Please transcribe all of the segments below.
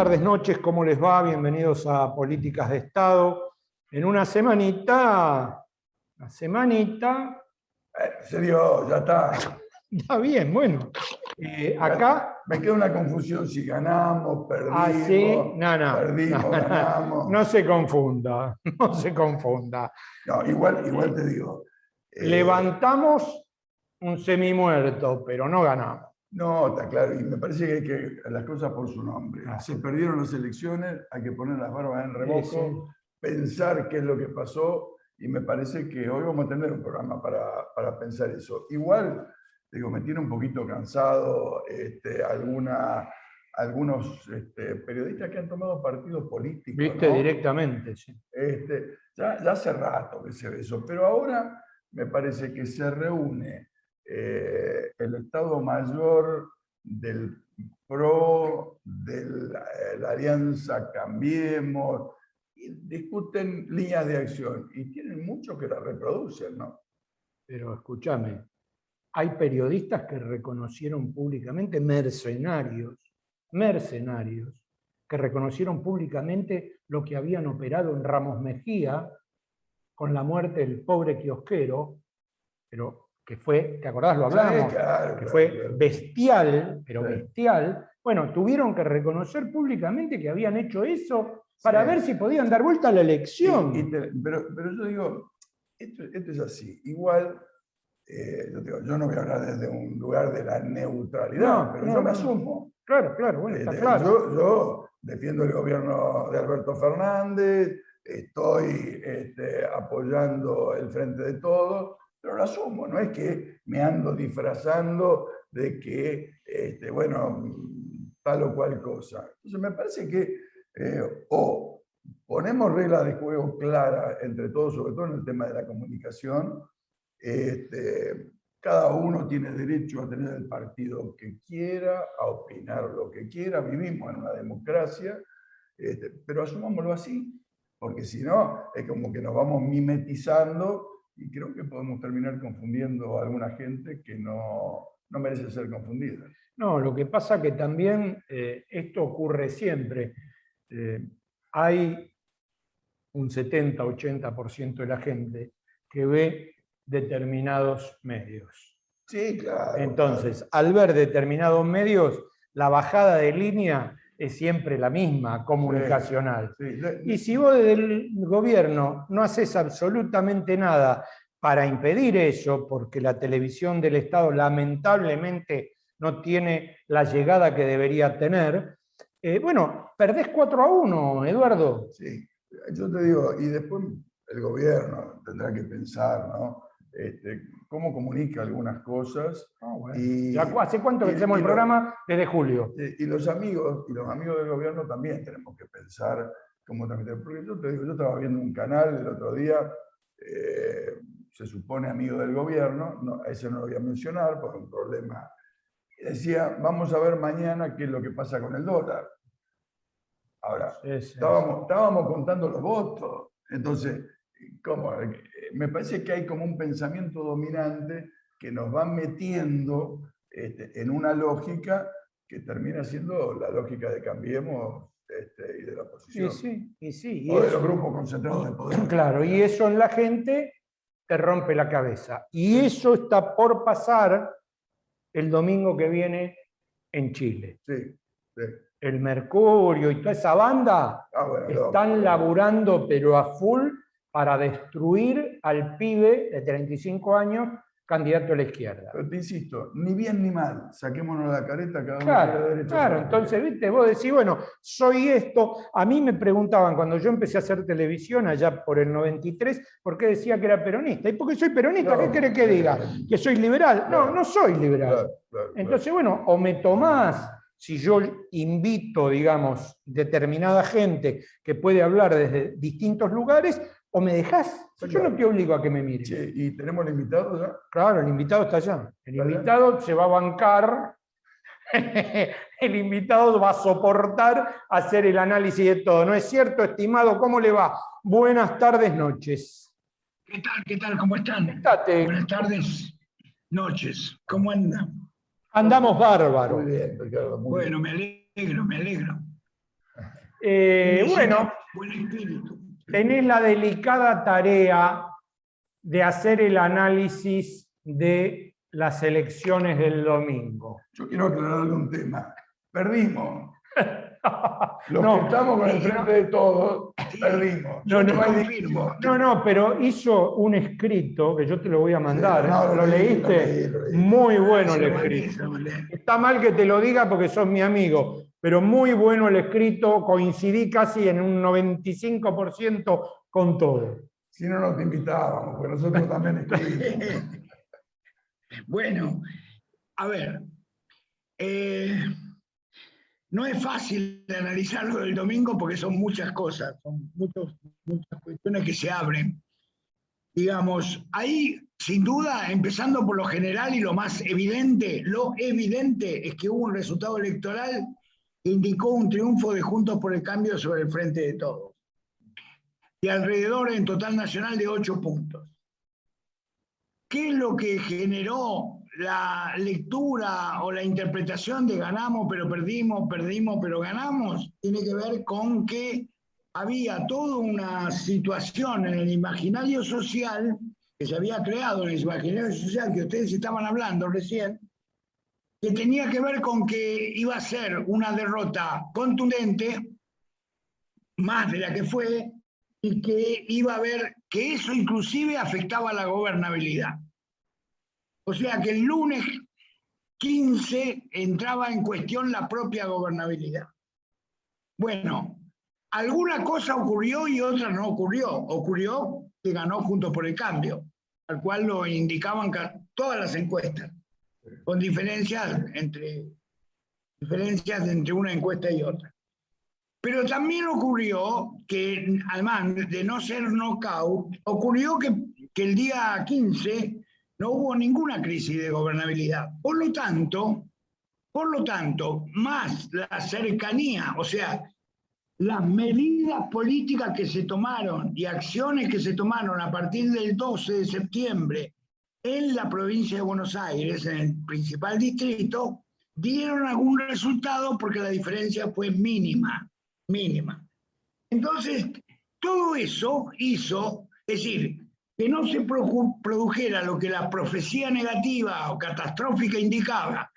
Tardes, noches, ¿cómo les va? Bienvenidos a Políticas de Estado. En una semanita, una semanita, Eh, se dio, ya está. está bien, bueno. Eh, acá, Me queda una confusión si ganamos, perdimos. así, no, no, Perdimos, no, ganamos. no se confunda, no se confunda. No, igual, igual te digo. eh, Levantamos un semimuerto, pero no ganamos. No, está claro. Y me parece que hay que las cosas por su nombre. Ah, Se perdieron las elecciones, hay que poner las barbas en remojo, pensar qué es lo que pasó. Y me parece que hoy vamos a tener un programa para, para pensar eso. Igual, digo, me tiene un poquito cansado este, alguna, algunos este, periodistas que han tomado partidos políticos. Viste ¿no? directamente, sí. Este, ya, ya hace rato que se ve eso, pero ahora me parece que se reúne eh, el Estado Mayor del PRO, de la, eh, la Alianza Cambiemos, y discuten líneas de acción y tienen muchos que la reproducen, ¿no? Pero escúchame, hay periodistas que reconocieron públicamente, mercenarios, mercenarios, que reconocieron públicamente lo que habían operado en Ramos Mejía con la muerte del pobre kiosquero, pero que fue, ¿te acordás? Lo hablamos, Sí, claro, que fue claro. bestial, pero Sí. bestial. Bueno, tuvieron que reconocer públicamente que habían hecho eso para Sí. ver si podían dar vuelta a la elección. Y- y te- pero, pero yo digo, esto, esto es así. Igual, eh, yo, digo, yo no voy a hablar desde un lugar de la neutralidad, No, pero no, yo me asumo. Claro, claro, bueno, está Eh, claro. Yo, yo defiendo el gobierno de Alberto Fernández, estoy este, apoyando el frente de todos, pero lo asumo, no es que me ando disfrazando de que, este, bueno, tal o cual cosa. Entonces me parece que eh, o ponemos reglas de juego claras entre todos, sobre todo en el tema de la comunicación, este, cada uno tiene derecho a tener el partido que quiera, a opinar lo que quiera, vivimos en una democracia, este, pero asumámoslo así, porque si no, es como que nos vamos mimetizando y creo que podemos terminar confundiendo a alguna gente que no, no merece ser confundida. No, lo que pasa que también eh, esto ocurre siempre. Eh, hay un 70-80% de la gente que ve determinados medios. Sí, claro. Entonces, al ver determinados medios, la bajada de línea es siempre la misma, comunicacional. Sí, Y si vos desde el gobierno no haces absolutamente nada para impedir eso, porque la televisión del Estado lamentablemente no tiene la llegada que debería tener, eh, bueno, perdés 4 a 1, Eduardo. Sí, yo te digo, y después el gobierno tendrá que pensar, ¿no? Este, cómo comunica algunas cosas. Y, Ya, ¿Hace cuánto que hacemos el programa? Desde julio. y los amigos, y los amigos del gobierno también tenemos que pensar cómo transmitir. Porque yo te digo, yo estaba viendo un canal el otro día, eh, se supone amigo del gobierno, no, ese no lo voy a mencionar por un problema. Y decía, vamos a ver mañana qué es lo que pasa con el dólar. Ahora, Es- es- estábamos, estábamos contando los votos. Entonces, ¿cómo? Me parece que hay como un pensamiento dominante que nos va metiendo este, en una lógica que termina siendo la lógica de Cambiemos este, y de la oposición. sí, y sí. y o de eso- los grupos concentrados de poder. Claro, y eso en la gente te rompe la cabeza. Y eso está por pasar el domingo que viene en Chile. Sí, sí. El Mercurio y toda esa banda Ah, bueno, no. están laburando pero a full para destruir al pibe de 35 años candidato a la izquierda. Pero te insisto, ni bien ni mal, saquémonos la careta cada uno tiene Claro, derecho a claro. Entonces, viste, vos decís, bueno, soy esto. A mí me preguntaban cuando yo empecé a hacer televisión allá por el 93, ¿por qué decía que era peronista? ¿Y porque soy peronista? ¿Qué querés que diga? ¿Que soy liberal? No, Claro. no soy liberal. Entonces, bueno, o me tomás, si yo invito, digamos, determinada gente que puede hablar desde distintos lugares, o me dejás. Yo no te obligo a que me mires. Che, y tenemos el invitado ya. Claro, el invitado está allá. El ¿Está allá? invitado se va a bancar, el invitado va a soportar hacer el análisis de todo. ¿No es cierto, estimado? ¿Cómo le va? Buenas tardes, noches. ¿Qué tal? ¿Qué tal? ¿Cómo están? Estate. Buenas tardes, noches. ¿Cómo andan? Andamos bárbaros. Muy bien, Ricardo. muy Bueno, me alegro, me alegro. Eh, bueno, Buen espíritu. Tenés la delicada tarea de hacer el análisis de las elecciones del domingo. Yo quiero aclararle un tema. Perdimos. Los No, que estamos con el frente de todos, perdimos. No, no, pero hizo un escrito que yo te lo voy a mandar. Sí, no, lo ¿Lo leí, leíste? lo leí, lo leí. Muy bueno el escrito. Está mal que te lo diga porque sos mi amigo, pero muy bueno el escrito, coincidí casi en un 95% con todo. Si no, no te invitábamos, porque nosotros también escribimos. Bueno, a ver, eh, no es fácil analizarlo del domingo porque son muchas cosas, son muchos, muchas cuestiones que se abren. Digamos, ahí, sin duda, empezando por lo general y lo más evidente, lo evidente es que hubo un resultado electoral indicó un triunfo de Juntos por el Cambio sobre el frente de todos. Y alrededor en total nacional de ocho puntos. ¿Qué es lo que generó la lectura o la interpretación de ganamos pero perdimos, perdimos pero ganamos? Tiene que ver con que había toda una situación en el imaginario social que se había creado en el imaginario social que ustedes estaban hablando recién, que tenía que ver con que iba a ser una derrota contundente, más de la que fue, y que iba a haber, que eso inclusive afectaba a la gobernabilidad. O sea que el lunes 15 entraba en cuestión la propia gobernabilidad. Bueno, alguna cosa ocurrió y otra no ocurrió. Ocurrió que ganó junto por el cambio, al cual lo indicaban ca- todas las encuestas, con diferencias entre, diferencias entre una encuesta y otra. Pero también ocurrió que, además de no ser knockout, ocurrió que, que el día 15 no hubo ninguna crisis de gobernabilidad. Por lo tanto, por lo tanto, más la cercanía, o sea, las medidas políticas que se tomaron y acciones que se tomaron a partir del 12 de septiembre en la provincia de Buenos Aires, en el principal distrito, dieron algún resultado porque la diferencia fue mínima, mínima. Entonces, todo eso hizo, es decir, que no se produ- produjera lo que la profecía negativa o catastrófica indicaba,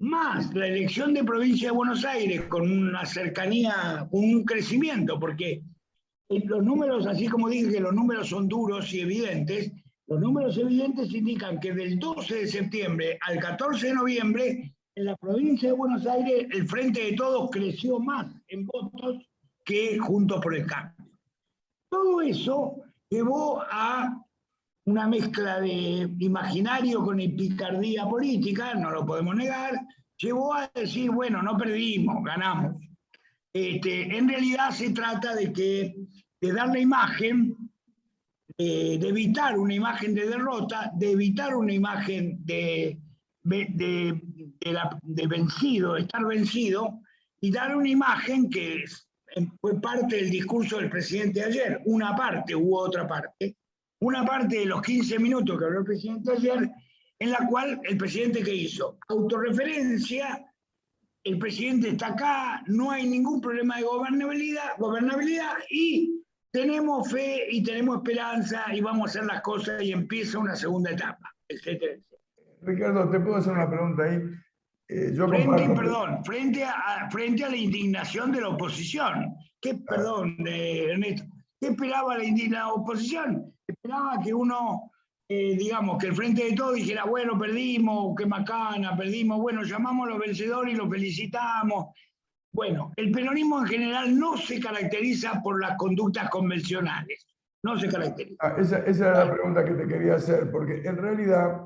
más la elección de provincia de Buenos Aires con una cercanía, un crecimiento, porque los números, así como dije los números son duros y evidentes, los números evidentes indican que del 12 de septiembre al 14 de noviembre, en la provincia de Buenos Aires, el Frente de Todos creció más en votos que Juntos por el Cambio. Todo eso llevó a una mezcla de imaginario con picardía política, no lo podemos negar, llevó a decir, bueno, no perdimos, ganamos. Este, en realidad se trata de que de dar la imagen, eh, de evitar una imagen de derrota, de evitar una imagen de, de, vencido, de estar vencido, y dar una imagen que es- fue parte del discurso del presidente ayer, una parte, hubo otra parte, una parte de los 15 minutos que habló el presidente ayer, en la cual el presidente que hizo autorreferencia, el presidente está acá, no hay ningún problema de gobernabilidad, gobernabilidad y tenemos fe y tenemos esperanza y vamos a hacer las cosas y empieza una segunda etapa, etcétera. Ricardo, ¿te puedo hacer una pregunta ahí? Eh, yo Frente, comparto- perdón, frente a, frente a la indignación de la oposición. ¿Qué, perdón, eh, Ernesto? ¿Qué esperaba la, la oposición? Esperaba que uno, eh, digamos, que el Frente de Todos dijera, bueno, perdimos, qué macana, perdimos, bueno, llamamos a los vencedores y los felicitamos. Bueno, el peronismo en general no se caracteriza por las conductas convencionales. No se caracteriza. Ah, esa, esa era la pregunta que te quería hacer, porque en realidad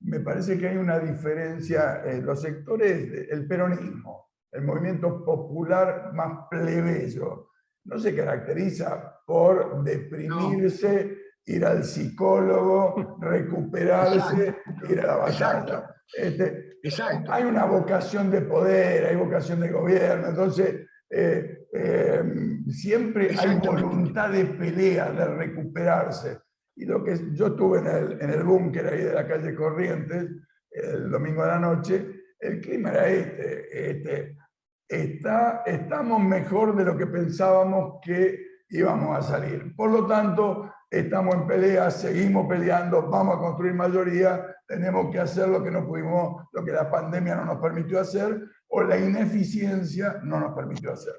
me parece que hay una diferencia en los sectores del peronismo, el movimiento popular más plebeyo, no se caracteriza por deprimirse, ir al psicólogo, recuperarse, ir a la batalla. Este, Exacto. hay una vocación de poder, hay vocación de gobierno, entonces eh, eh, siempre hay voluntad de pelea, de recuperarse. Y lo que yo estuve en el, en el búnker ahí de la calle Corrientes el domingo de la noche, el clima era este, este está, estamos mejor de lo que pensábamos que íbamos a salir. Por lo tanto, estamos en pelea, seguimos peleando, vamos a construir mayoría, tenemos que hacer lo que no pudimos, lo que la pandemia no nos permitió hacer o la ineficiencia no nos permitió hacer.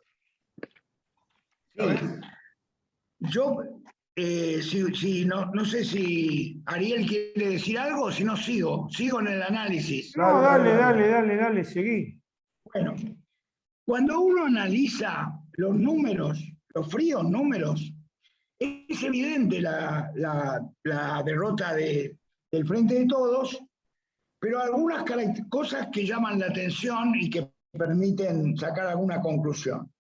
Yo, eh, si, no, no sé si Ariel quiere decir algo, si no sigo, sigo en el análisis. No, dale, dale, dale, dale, seguí. Bueno, cuando uno analiza los números, los fríos números, es evidente la, derrota del Frente de Todos, pero algunas cosas que llaman la atención y que permiten sacar alguna conclusión.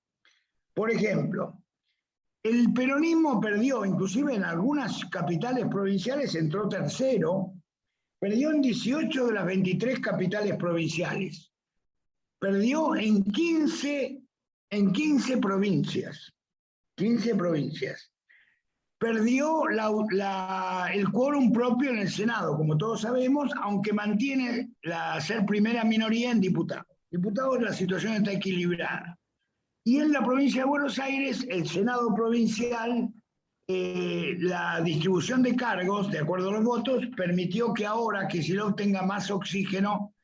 Por ejemplo, el peronismo perdió, inclusive en algunas capitales provinciales entró tercero, perdió en 18 de las 23 capitales provinciales, perdió en 15, en 15 provincias, 15 provincias perdió el quórum propio en el Senado, como todos sabemos, aunque mantiene la ser primera minoría en diputados. Diputados la situación está equilibrada. Y en la provincia de Buenos Aires, el Senado provincial, eh, la distribución de cargos, de acuerdo a los votos, permitió que ahora que lo tenga más oxígeno,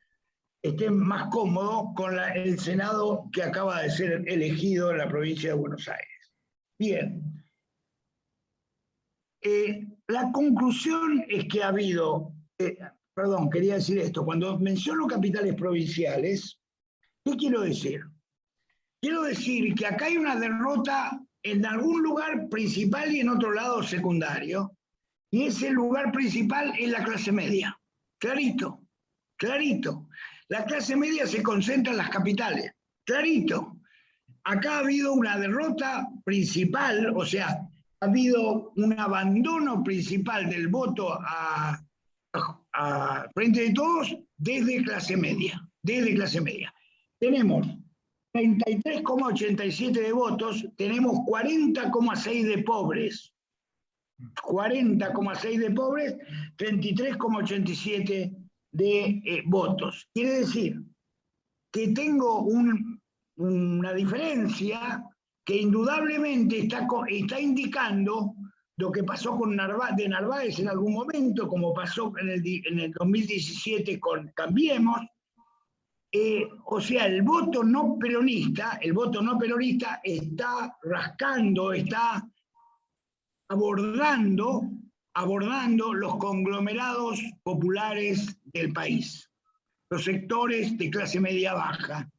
esté más cómodo con el Senado que acaba de ser elegido en la provincia de Buenos Aires. Bien, eh, la conclusión es que ha habido, eh, perdón, quería decir esto, cuando menciono capitales provinciales, ¿qué quiero decir? Quiero decir que acá hay una derrota en algún lugar principal y en otro lado secundario, y ese lugar principal es la clase media. Clarito, clarito. La clase media se concentra en las capitales. Clarito. Acá ha habido una derrota principal, o sea, ha habido un abandono principal del voto a, frente de todos desde clase media, desde clase media. Tenemos 33,87 de votos, tenemos 40,6 de pobres. 40,6 de pobres, 33,87 de eh, votos. Quiere decir que tengo una diferencia que indudablemente está, está indicando lo que pasó con Narváez, de Narváez en algún momento, como pasó en el, en el 2017 con Cambiemos. Eh, o sea, el voto no peronista, el voto no peronista está rascando, está abordando, abordando los conglomerados populares del país, los sectores de clase media baja,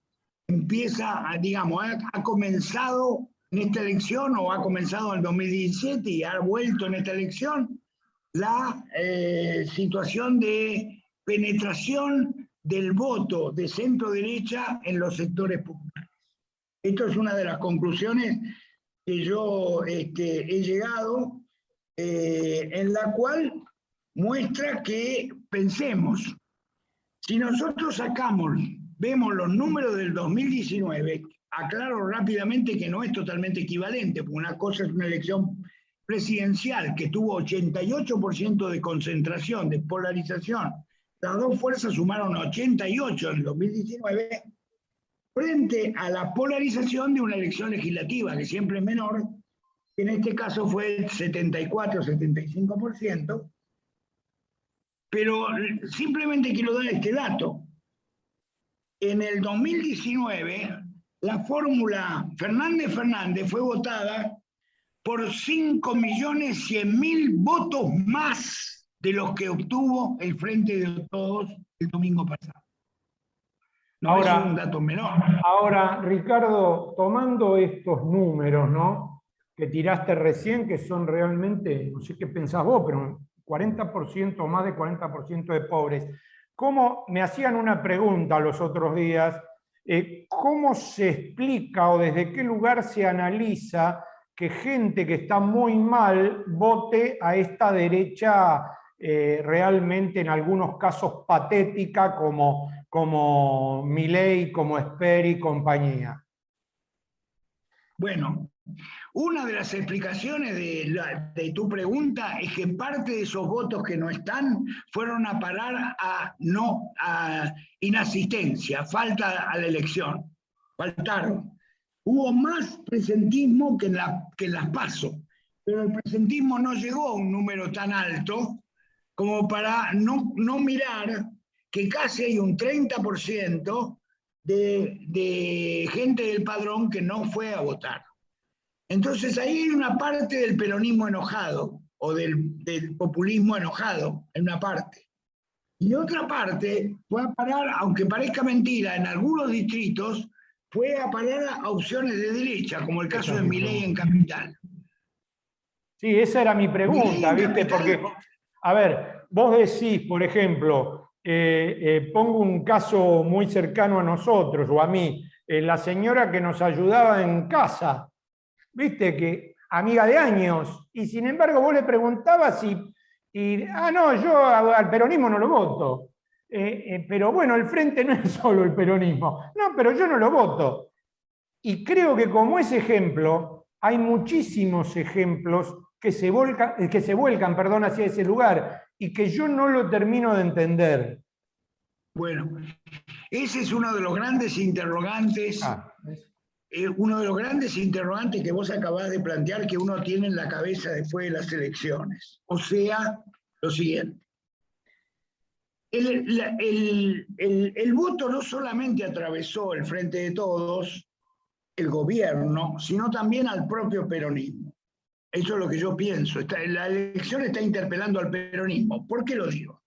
empieza, digamos, ha, comenzado en esta elección o ha comenzado en el 2017 y ha vuelto en esta elección la eh, situación de penetración del voto de centro derecha en los sectores populares. Esto es una de las conclusiones que yo este, he llegado, eh, en la cual muestra que pensemos, si nosotros sacamos vemos los números del 2019, aclaro rápidamente que no es totalmente equivalente, porque una cosa es una elección presidencial que tuvo 88% de concentración, de polarización. Las dos fuerzas sumaron 88 en el 2019 frente a la polarización de una elección legislativa, que siempre es menor, que en este caso fue el 74-75%. Pero simplemente quiero dar este dato en el 2019 la fórmula Fernández Fernández fue votada por 5.100.000 votos más de los que obtuvo el Frente de Todos el domingo pasado. No ahora, es un dato menor. Ahora, Ricardo, tomando estos números, ¿no? Que tiraste recién, que son realmente, no sé qué pensás vos, pero 40% o más de 40% de pobres. ¿Cómo me hacían una pregunta los otros días? Eh, ¿Cómo se explica o desde qué lugar se analiza que gente que está muy mal vote a esta derecha eh, realmente en algunos casos patética como, como Milei, como Esperi y compañía? Bueno, una de las explicaciones de, tu pregunta es que parte de esos votos que no están fueron a parar a no a inasistencia, falta a la elección. faltaron. Hubo más presentismo que en, que las PASO, pero el presentismo no llegó a un número tan alto como para no, no mirar que casi hay un 30% de, de gente del padrón que no fue a votar. Entonces ahí hay una parte del peronismo enojado o del, del, populismo enojado, en una parte. Y otra parte fue a parar, aunque parezca mentira, en algunos distritos fue a parar a opciones de derecha, como el caso de Milei en Capital. Sí, esa era mi pregunta, ¿viste? Porque, a ver, vos decís, por ejemplo, eh, eh, pongo un caso muy cercano a nosotros o a mí, eh, la señora que nos ayudaba en casa, ¿viste? Que amiga de años, y sin embargo vos le preguntabas si, y, ah, no, yo al peronismo no lo voto. pero bueno, el frente no es solo el peronismo. No, pero yo no lo voto. Y creo que como ese ejemplo, hay muchísimos ejemplos que se, volcan, que se vuelcan perdón, hacia ese lugar y que yo no lo termino de entender. Bueno, ese es uno de los grandes interrogantes, ah, eh, uno de los grandes interrogantes que vos acabás de plantear que uno tiene en la cabeza después de las elecciones. O sea, lo siguiente. El, el voto no solamente atravesó el frente de todos, el gobierno, sino también al propio peronismo. Eso es lo que yo pienso. la elección está interpelando al peronismo. ¿Por qué lo digo?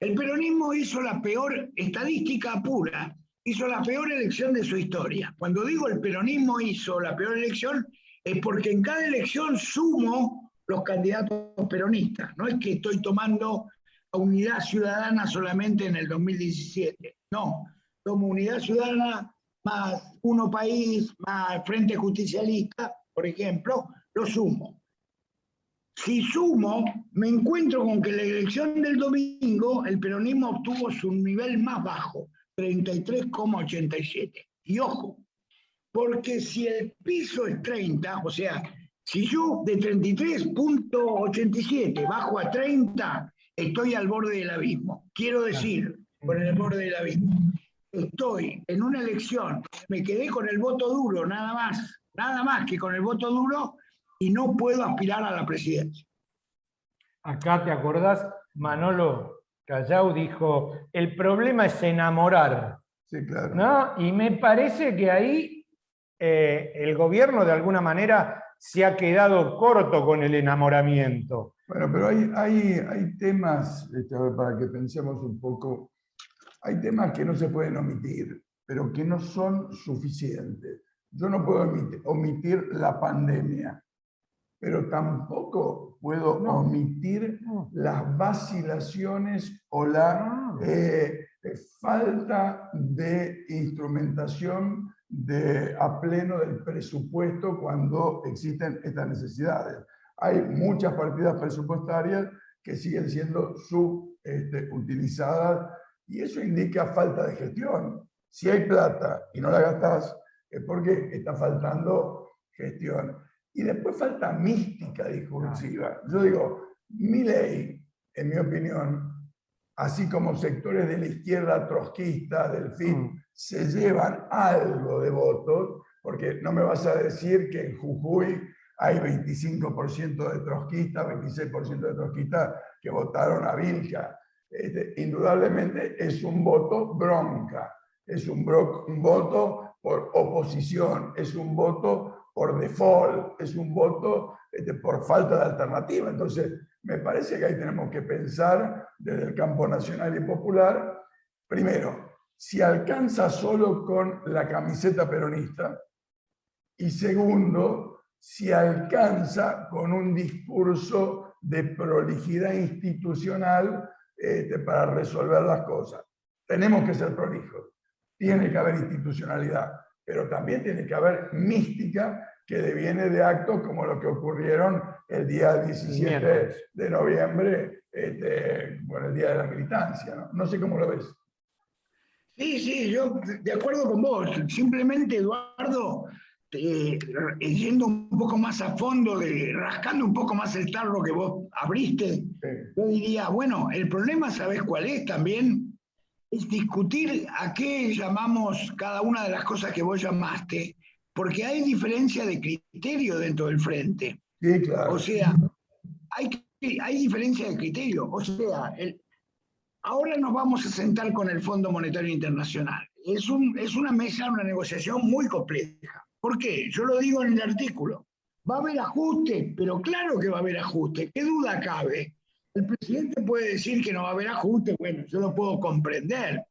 El peronismo hizo la peor estadística pura, hizo la peor elección de su historia. Cuando digo el peronismo hizo la peor elección, es porque en cada elección sumo los candidatos peronistas. No es que estoy tomando a unidad ciudadana solamente en el 2017. No, tomo unidad ciudadana más uno país, más Frente Justicialista, por ejemplo, lo sumo. Si sumo, me encuentro con que la elección del domingo el peronismo obtuvo su nivel más bajo, 33,87. Y ojo, porque si el piso es 30, o sea, si yo de 33.87 bajo a 30, estoy al borde del abismo. Quiero decir, por el borde del abismo, estoy en una elección, me quedé con el voto duro, nada más, nada más que con el voto duro, y no puedo aspirar a la presidencia. Acá te acordás, Manolo Callao dijo, el problema es enamorar. Sí, claro. ¿no? Y me parece que ahí eh, el gobierno de alguna manera se ha quedado corto con el enamoramiento. Bueno, pero hay, hay, hay temas, este, para que pensemos un poco, hay temas que no se pueden omitir, pero que no son suficientes. Yo no puedo omitir la pandemia pero tampoco puedo omitir las vacilaciones o la eh, falta de instrumentación de, a pleno del presupuesto cuando existen estas necesidades. Hay muchas partidas presupuestarias que siguen siendo subutilizadas este, y eso indica falta de gestión. Si hay plata y no la gastas, es porque está faltando gestión. Y después falta mística discursiva. Yo digo, mi ley, en mi opinión, así como sectores de la izquierda trotskista, del FIT, mm. se llevan algo de votos, porque no me vas a decir que en Jujuy hay 25% de trotskistas, 26% de trotskistas que votaron a Vilca. Este, indudablemente es un voto bronca, es un, un voto por oposición, es un voto por default, es un voto este, por falta de alternativa. Entonces, me parece que ahí tenemos que pensar desde el campo nacional y popular, primero, si alcanza solo con la camiseta peronista, y segundo, si alcanza con un discurso de prolijidad institucional este, para resolver las cosas. Tenemos que ser prolijos, tiene que haber institucionalidad pero también tiene que haber mística que deviene de actos como lo que ocurrieron el día 17 de noviembre, este, el día de la militancia. ¿no? sé cómo lo ves. Sí, sí, yo de acuerdo con vos. Simplemente, Eduardo, eh, yendo un poco más a fondo, de, rascando un poco más el tarro que vos abriste, yo diría, bueno, el problema, ¿sabés cuál es también? Es discutir a qué llamamos cada una de las cosas que vos llamaste, porque hay diferencia de criterio dentro del frente. Sí, claro. O sea, hay, hay diferencia de criterio. O sea, ahora nos vamos a sentar con el Fondo Monetario Internacional. Es, un, es una mesa, una negociación muy compleja. ¿Por qué? Yo lo digo en el artículo. Va a haber ajuste, pero claro que va a haber ajuste. ¿Qué duda cabe? El presidente puede decir que no va a haber ajuste, bueno, yo lo puedo comprender,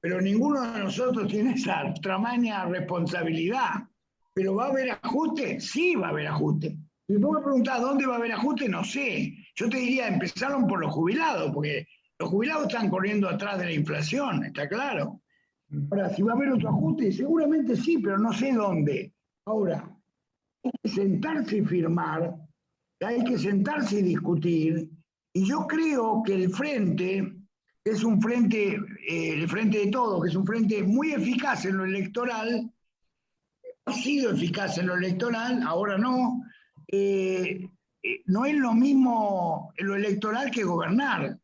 pero ninguno de nosotros tiene esa tramaña responsabilidad. ¿Pero va a haber ajuste? Sí va a haber ajuste. Si vos me preguntás dónde va a haber ajuste, no sé. Yo te diría, empezaron por los jubilados, porque los jubilados están corriendo atrás de la inflación, está claro. Ahora, si va a haber otro ajuste, seguramente sí, pero no sé dónde. Ahora, hay que sentarse y firmar, hay que sentarse y discutir, y yo creo que el frente es un frente, eh, el frente de todo, que es un frente muy eficaz en lo electoral, ha sido eficaz en lo electoral, ahora no, eh, eh, no es lo mismo en lo electoral que gobernar.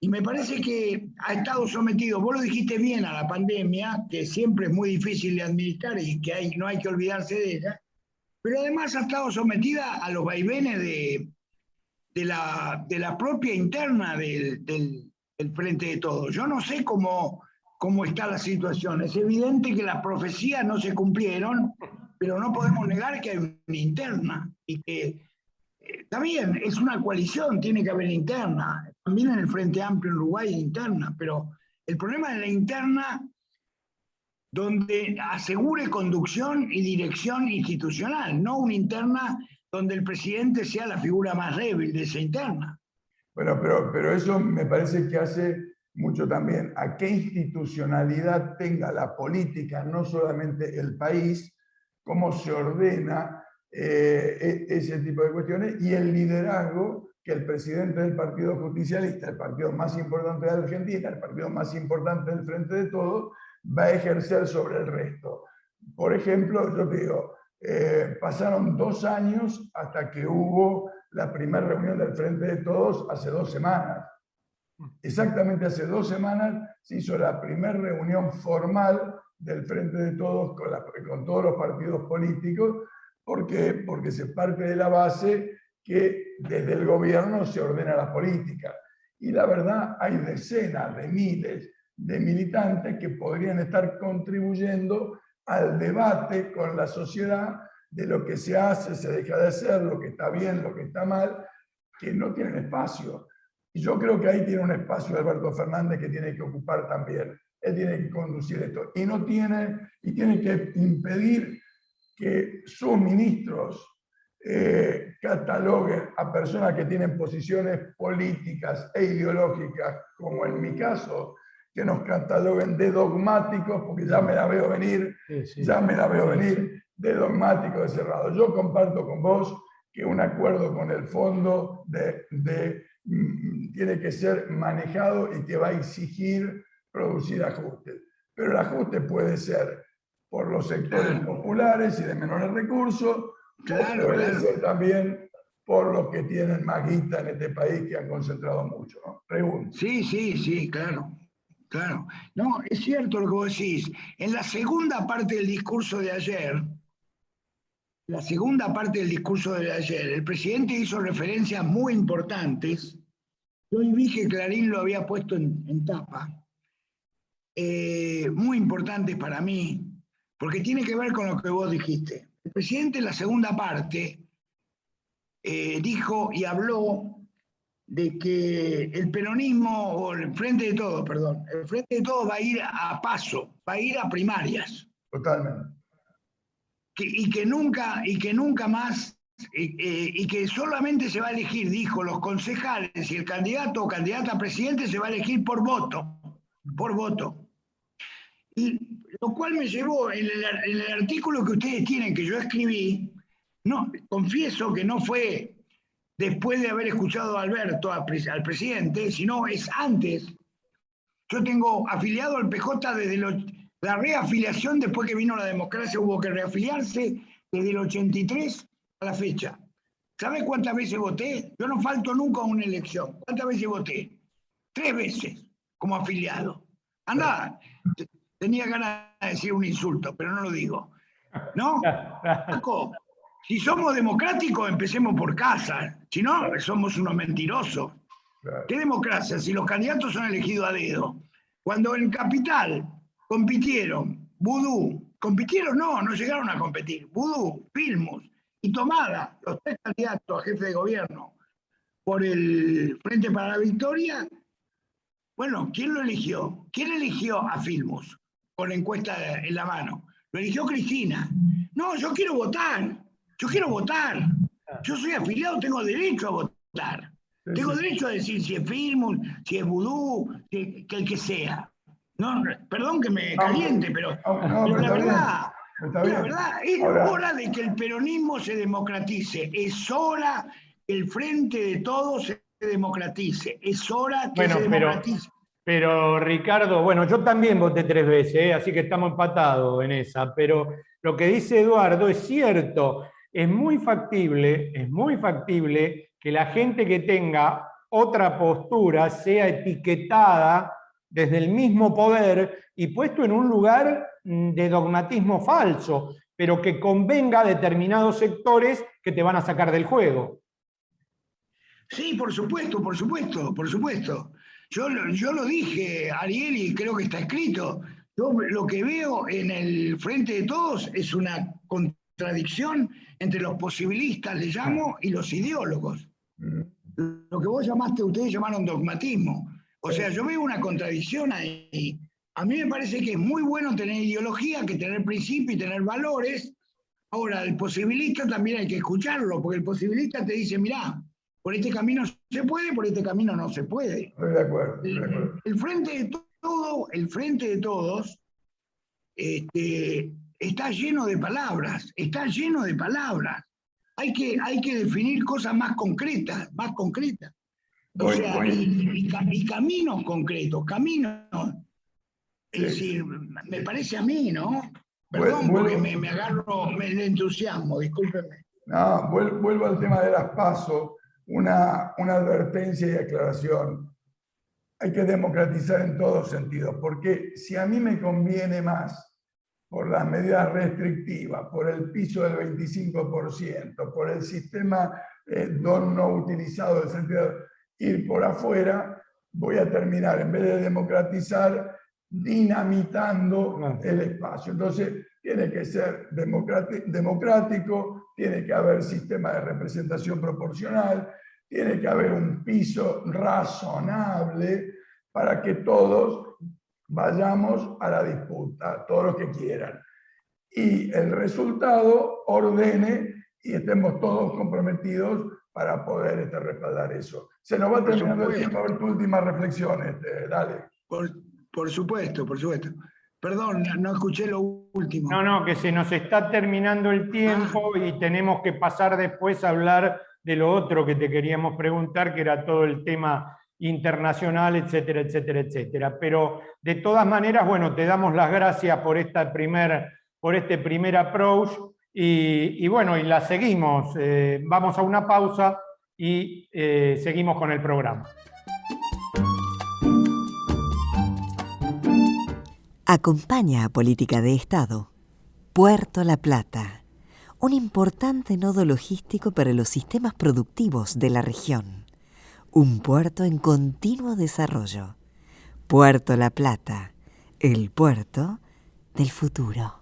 Y me parece que ha estado sometido, vos lo dijiste bien, a la pandemia, que siempre es muy difícil de administrar y que no hay que olvidarse de ella, pero además ha estado sometida a los vaivenes de, de la, de la propia interna del, del, Frente de Todos. Yo no sé cómo, cómo está la situación. Es evidente que las profecías no se cumplieron, pero no podemos negar que hay una interna y que eh, también es una coalición, tiene que haber interna. También en el Frente Amplio en Uruguay hay interna, pero el problema de la interna donde asegure conducción y dirección institucional, no una interna donde el presidente sea la figura más débil de esa interna. Bueno, pero, pero eso me parece que hace mucho también a qué institucionalidad tenga la política, no solamente el país, cómo se ordena eh, e, ese tipo de cuestiones y el liderazgo que el presidente del Partido Justicialista, el partido más importante de Argentina, el partido más importante del Frente de Todos, va a ejercer sobre el resto. Por ejemplo, yo digo, eh, pasaron dos años hasta que hubo la primera reunión del Frente de Todos hace dos semanas. Exactamente hace dos semanas se hizo la primera reunión formal del Frente de Todos con, todos los partidos políticos. ¿Por? Porque se parte de la base que desde el gobierno se ordena la política. Y la verdad, hay decenas de miles de militantes que podrían estar contribuyendo al debate con la sociedad de lo que se hace, se deja de hacer, lo que está bien, lo que está mal, que no tienen espacio. Y yo creo que ahí tiene un espacio Alberto Fernández que tiene que ocupar también. Él tiene que conducir esto. Y no tiene, y tiene que impedir que sus ministros eh, cataloguen a personas que tienen posiciones políticas e ideológicas, como en mi caso, que nos cataloguen de dogmáticos, porque ya me la veo venir, ya me la veo venir, de dogmáticos de cerrado. Yo comparto con vos que un acuerdo con el fondo de, de, mm, tiene que ser manejado y que va a exigir producir ajustes. Pero el ajuste puede ser por los sectores populares y de menores recursos, claro, puede ser también por los que tienen más guita en este país que han concentrado mucho. ¿no? Pregunto. Sí, sí, sí, claro. Claro, no, es cierto lo que vos decís. En la segunda parte del discurso de ayer, la segunda parte del discurso de ayer, el presidente hizo referencias muy importantes. Yo vi que Clarín lo había puesto en, tapa. Eh, muy importantes para mí, porque tiene que ver con lo que vos dijiste. El presidente en la segunda parte eh, dijo y habló de que el peronismo, o el Frente de Todos, perdón, el Frente de Todos va a ir a paso, va a ir a primarias. Totalmente. y, que nunca, y que nunca más, y que solamente se va a elegir, dijo, los concejales y el candidato o candidata a presidente se va a elegir por voto, por voto. Y lo cual me llevó en el, en el artículo que ustedes tienen, que yo escribí, no, confieso que no fue después de haber escuchado a Alberto, al, presidente, sino es antes. Yo tengo afiliado al PJ desde la reafiliación, después que vino la democracia, hubo que reafiliarse desde el 83 a la fecha. ¿Sabes cuántas veces voté? Yo no falto nunca a una elección. ¿Cuántas veces voté? Tres veces como afiliado. Anda, tenía ganas de decir un insulto, pero no lo digo. ¿No? Paco, si somos democráticos, empecemos por casa. Si no, somos unos mentirosos. ¿Qué democracia? Si los candidatos son elegidos a dedo. Cuando en Capital compitieron Vudú, compitieron no, no llegaron a competir. Vudú, Filmus y Tomada, los tres candidatos a jefe de gobierno por el Frente para la Victoria. Bueno, ¿quién lo eligió? ¿Quién eligió a Filmus con la encuesta en la mano? Lo eligió Cristina. No, yo quiero votar. Yo quiero votar. Yo soy afiliado, tengo derecho a votar. Tengo derecho a decir si es Filmus, si es Vudú, que, el que sea. No, perdón que me caliente, pero, la verdad, la verdad, es hora de que el peronismo se democratice. Es hora que el frente de todos se democratice. Es hora que se democratice. Pero, Ricardo, bueno, yo también voté tres veces, ¿eh? así que estamos empatados en esa, pero lo que dice Eduardo es cierto, es muy factible, es muy factible que la gente que tenga otra postura sea etiquetada desde el mismo poder y puesto en un lugar mm, de dogmatismo falso, pero que convenga a determinados sectores que te van a sacar del juego. Sí, por supuesto, por supuesto, por supuesto. Yo, yo lo dije, Ariel, y creo que está escrito. Yo lo que veo en el frente de todos es una contradicción entre los posibilistas, le llamo, y los ideólogos. Lo que vos llamaste, ustedes llamaron dogmatismo. O sea, yo veo una contradicción ahí. A mí me parece que es muy bueno tener ideología, que tener principios y tener valores. Ahora, el posibilista también hay que escucharlo, porque el posibilista te dice, mirá, por este camino se puede, por este camino no se puede. Estoy de acuerdo. El, frente de todo, el frente de todos este, está lleno de palabras, está lleno de palabras. Hay que, hay que definir cosas más concretas, más concretas. O sea, y, caminos concretos, caminos. Es decir, me parece a mí, ¿no? Perdón porque me, me, agarro me entusiasmo, discúlpeme. No, vuelvo al tema de las pasos, una, una advertencia y aclaración. Hay que democratizar en todos sentidos, porque si a mí me conviene más por las medidas restrictivas, por el piso del 25%, por el sistema eh, no utilizado sentido ir por afuera, voy a terminar, en vez de democratizar, dinamitando el espacio. Entonces, tiene que ser democrático, tiene que haber sistema de representación proporcional, tiene que haber un piso razonable para que todos vayamos a la disputa, todos los que quieran. Y el resultado ordene y estemos todos comprometidos para poder este, respaldar eso. Se nos va terminando el tiempo, a ver tu última reflexión, este, dale. Por, supuesto, por supuesto. Perdón, no escuché lo último. No, no, que se nos está terminando el tiempo ah. y tenemos que pasar después a hablar de lo otro que te queríamos preguntar, que era todo el tema internacional, etcétera, etcétera, etcétera. Pero de todas maneras, bueno, te damos las gracias por, esta primer, por este primer approach y, bueno, y la seguimos. Eh, vamos a una pausa y eh, seguimos con el programa. Acompaña a Política de Estado. Puerto La Plata, un importante nodo logístico para los sistemas productivos de la región. Un puerto en continuo desarrollo. Puerto La Plata, el puerto del futuro.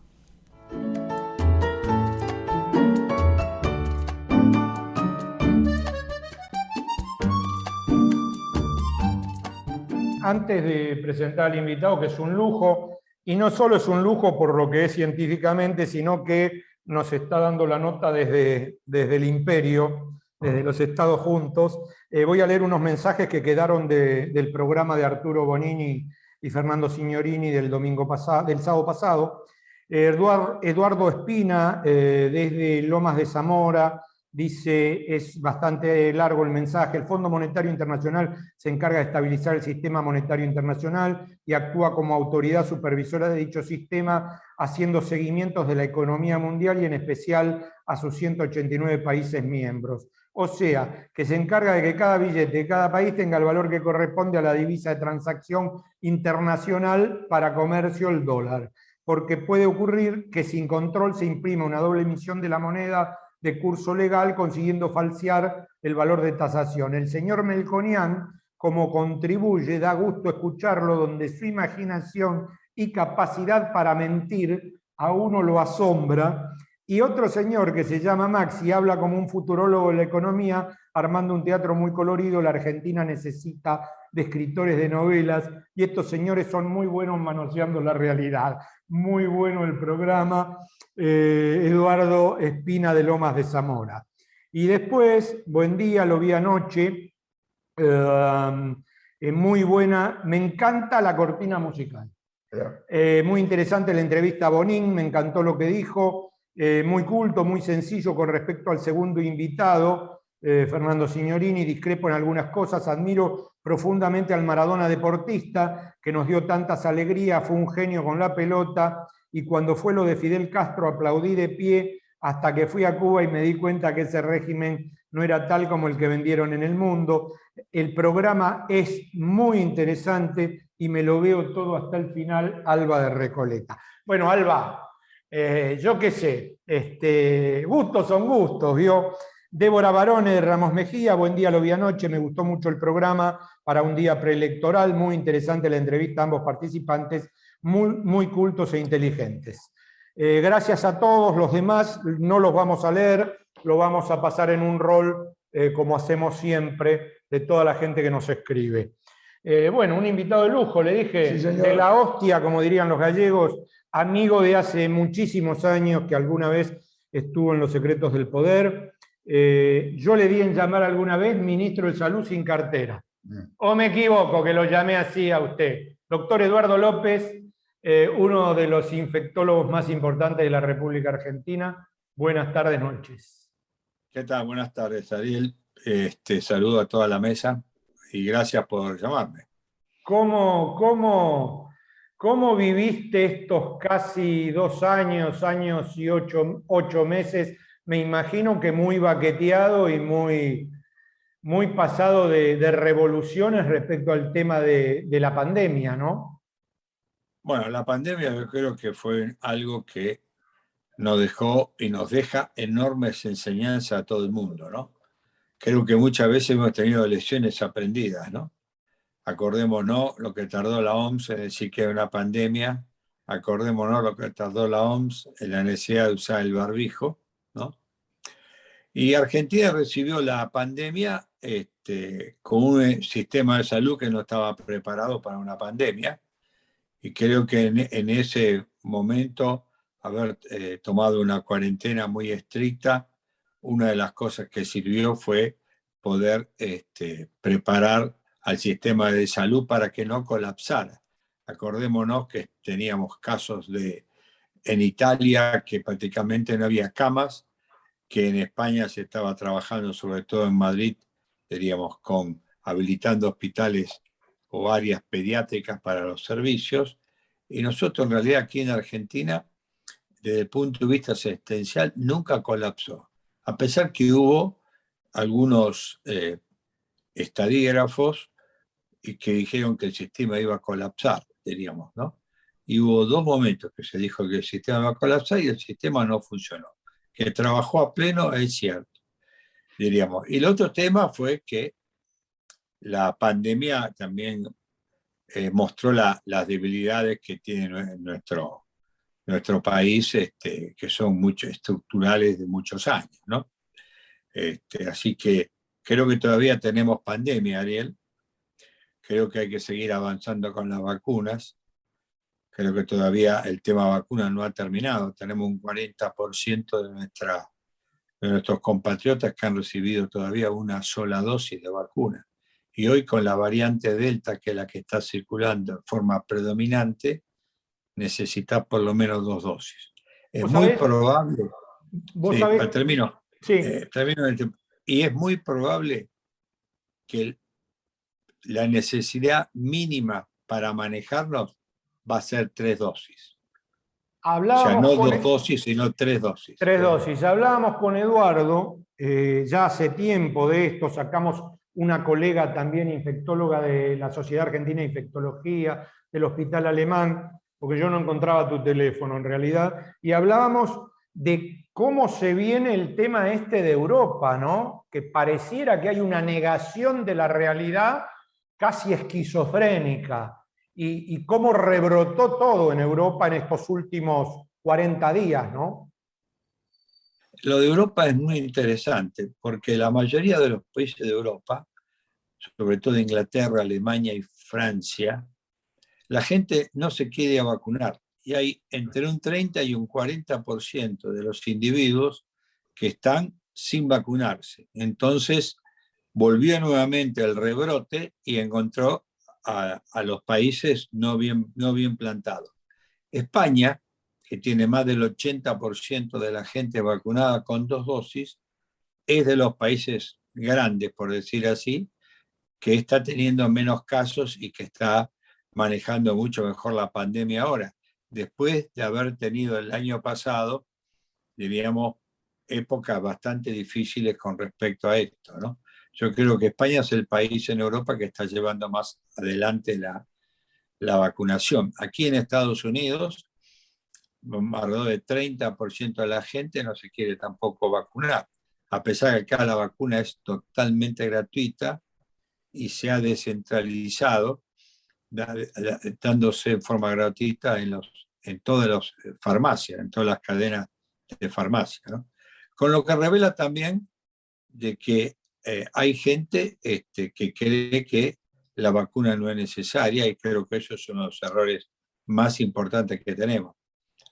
antes de presentar al invitado, que es un lujo, y no solo es un lujo por lo que es científicamente, sino que nos está dando la nota desde, desde el imperio, desde los Estados Juntos. Eh, voy a leer unos mensajes que quedaron del programa de Arturo Bonini y Fernando Signorini del, domingo pasado, del sábado pasado. Eduardo, Espina, eh, desde Lomas de Zamora, Dice, es bastante largo el mensaje, el Fondo Monetario Internacional se encarga de estabilizar el sistema monetario internacional y actúa como autoridad supervisora de dicho sistema, haciendo seguimientos de la economía mundial y en especial a sus 189 países miembros. O sea, que se encarga de que cada billete de cada país tenga el valor que corresponde a la divisa de transacción internacional para comercio, el dólar. Porque puede ocurrir que sin control se imprima una doble emisión de la moneda de curso legal, consiguiendo falsear el valor de tasación. El señor Melconian, como contribuye, da gusto escucharlo, donde su imaginación y capacidad para mentir a uno lo asombra, y otro señor que se llama Maxi habla como un futurólogo de la economía, armando un teatro muy colorido. La Argentina necesita de escritores de novelas y estos señores son muy buenos manoseando la realidad. Muy bueno el programa. Eh, Eduardo Espina de Lomas de Zamora. Y después, buen día, lo vi anoche. Eh, muy buena, me encanta la cortina musical. Eh, muy interesante la entrevista a Bonín, me encantó lo que dijo. Eh, muy culto, muy sencillo con respecto al segundo invitado, eh, Fernando Signorini, discrepo en algunas cosas, admiro profundamente al Maradona deportista, que nos dio tantas alegrías, fue un genio con la pelota, y cuando fue lo de Fidel Castro aplaudí de pie hasta que fui a Cuba y me di cuenta que ese régimen no era tal como el que vendieron en el mundo. El programa es muy interesante y me lo veo todo hasta el final, Alba de Recoleta. Bueno, Alba, eh, yo qué sé, este, gustos son gustos, ¿vio? Débora Barone de Ramos Mejía, buen día, lo vi anoche, me gustó mucho el programa para un día preelectoral, muy interesante la entrevista a ambos participantes, muy, muy cultos e inteligentes. Eh, gracias a todos los demás, no los vamos a leer, lo vamos a pasar en un rol, eh, como hacemos siempre, de toda la gente que nos escribe. bueno, un invitado de lujo, le dije, de la hostia, como dirían los gallegos, amigo de hace muchísimos años que alguna vez estuvo en los secretos del poder. Eh, yo le di en llamar alguna vez ministro de Salud sin cartera. ¿O me equivoco que lo llamé así a usted? Doctor Eduardo López, eh, uno de los infectólogos más importantes de la República Argentina. Buenas tardes, noches. ¿Qué tal? Buenas tardes, Ariel. Este, saludo a toda la mesa y gracias por llamarme. ¿Cómo, cómo, ¿Cómo viviste estos casi dos años, años y ocho, meses? Me imagino que muy baqueteado y muy, muy pasado de, revoluciones respecto al tema de, la pandemia, ¿no? Bueno, la pandemia yo creo que fue algo que nos dejó y nos deja enormes enseñanzas a todo el mundo, ¿no? Creo que muchas veces hemos tenido lecciones aprendidas, ¿no? Acordémonos lo que tardó la OMS en decir que era una pandemia, acordémonos lo que tardó la OMS en la necesidad de usar el barbijo, ¿no? Y Argentina recibió la pandemia este, con un sistema de salud que no estaba preparado para una pandemia. Y creo que en, ese momento, haber eh, tomado una cuarentena muy estricta, una de las cosas que sirvió fue poder este, preparar al sistema de salud para que no colapsara. Acordémonos que teníamos casos de, en Italia que prácticamente no había camas, que en España se estaba trabajando, sobre todo en Madrid, diríamos, con habilitando hospitales o áreas pediátricas para los servicios. Y nosotros en realidad aquí en Argentina, desde el punto de vista asistencial, nunca colapsó. A pesar que hubo algunos eh, estadígrafos y que dijeron que el sistema iba a colapsar, diríamos, ¿no? Y hubo dos momentos que se dijo que el sistema iba a colapsar y el sistema no funcionó. Que trabajó a pleno es cierto, diríamos. Y el otro tema fue que la pandemia también eh, mostró las debilidades que tiene nuestro, nuestro país, este, que son mucho, estructurales de muchos años, ¿no? Este, así que creo que todavía tenemos pandemia, Ariel, Creo que hay que seguir avanzando con las vacunas. Creo que todavía el tema vacunas no ha terminado. Tenemos un 40% de, nuestra, de nuestros compatriotas que han recibido todavía una sola dosis de vacuna. Y hoy con la variante Delta, que es la que está circulando en forma predominante, necesita por lo menos dos dosis. Es muy probable. ¿Vos sí, termino. Sí. Eh, termino y es muy probable que el la necesidad mínima para manejarlos va a ser tres dosis. Hablábamos o sea, no dos dosis, sino tres dosis. Tres dosis. Hablábamos con Eduardo eh, ya hace tiempo de esto, sacamos una colega también infectóloga de la Sociedad Argentina de Infectología, del Hospital Alemán, porque yo no encontraba tu teléfono en realidad, y hablábamos de cómo se viene el tema este de Europa, ¿no? Que pareciera que hay una negación de la realidad casi esquizofrénica, y, cómo rebrotó todo en Europa en estos últimos 40 días, ¿no? Lo de Europa es muy interesante porque la mayoría de los países de Europa, sobre todo Inglaterra, Alemania y Francia, la gente no se quiere vacunar y hay entre un 30 y un 40% de los individuos que están sin vacunarse. Entonces volvió nuevamente el rebrote y encontró a, los países no bien, no bien plantados. España, que tiene más del 80% de la gente vacunada con dos dosis, es de los países grandes, por decir así, que está teniendo menos casos y que está manejando mucho mejor la pandemia ahora, después de haber tenido el año pasado, diríamos, épocas bastante difíciles con respecto a esto. ¿no? Yo creo que España es el país en Europa que está llevando más adelante la, la vacunación. Aquí en Estados Unidos, alrededor del 30% de la gente no se quiere tampoco vacunar, a pesar de que acá la vacuna es totalmente gratuita y se ha descentralizado, dándose en forma gratuita en, los, en todas las farmacias, en todas las cadenas de farmacia. Con lo que revela también de que eh, hay gente este, que cree que la vacuna no es necesaria y creo que esos son los errores más importantes que tenemos.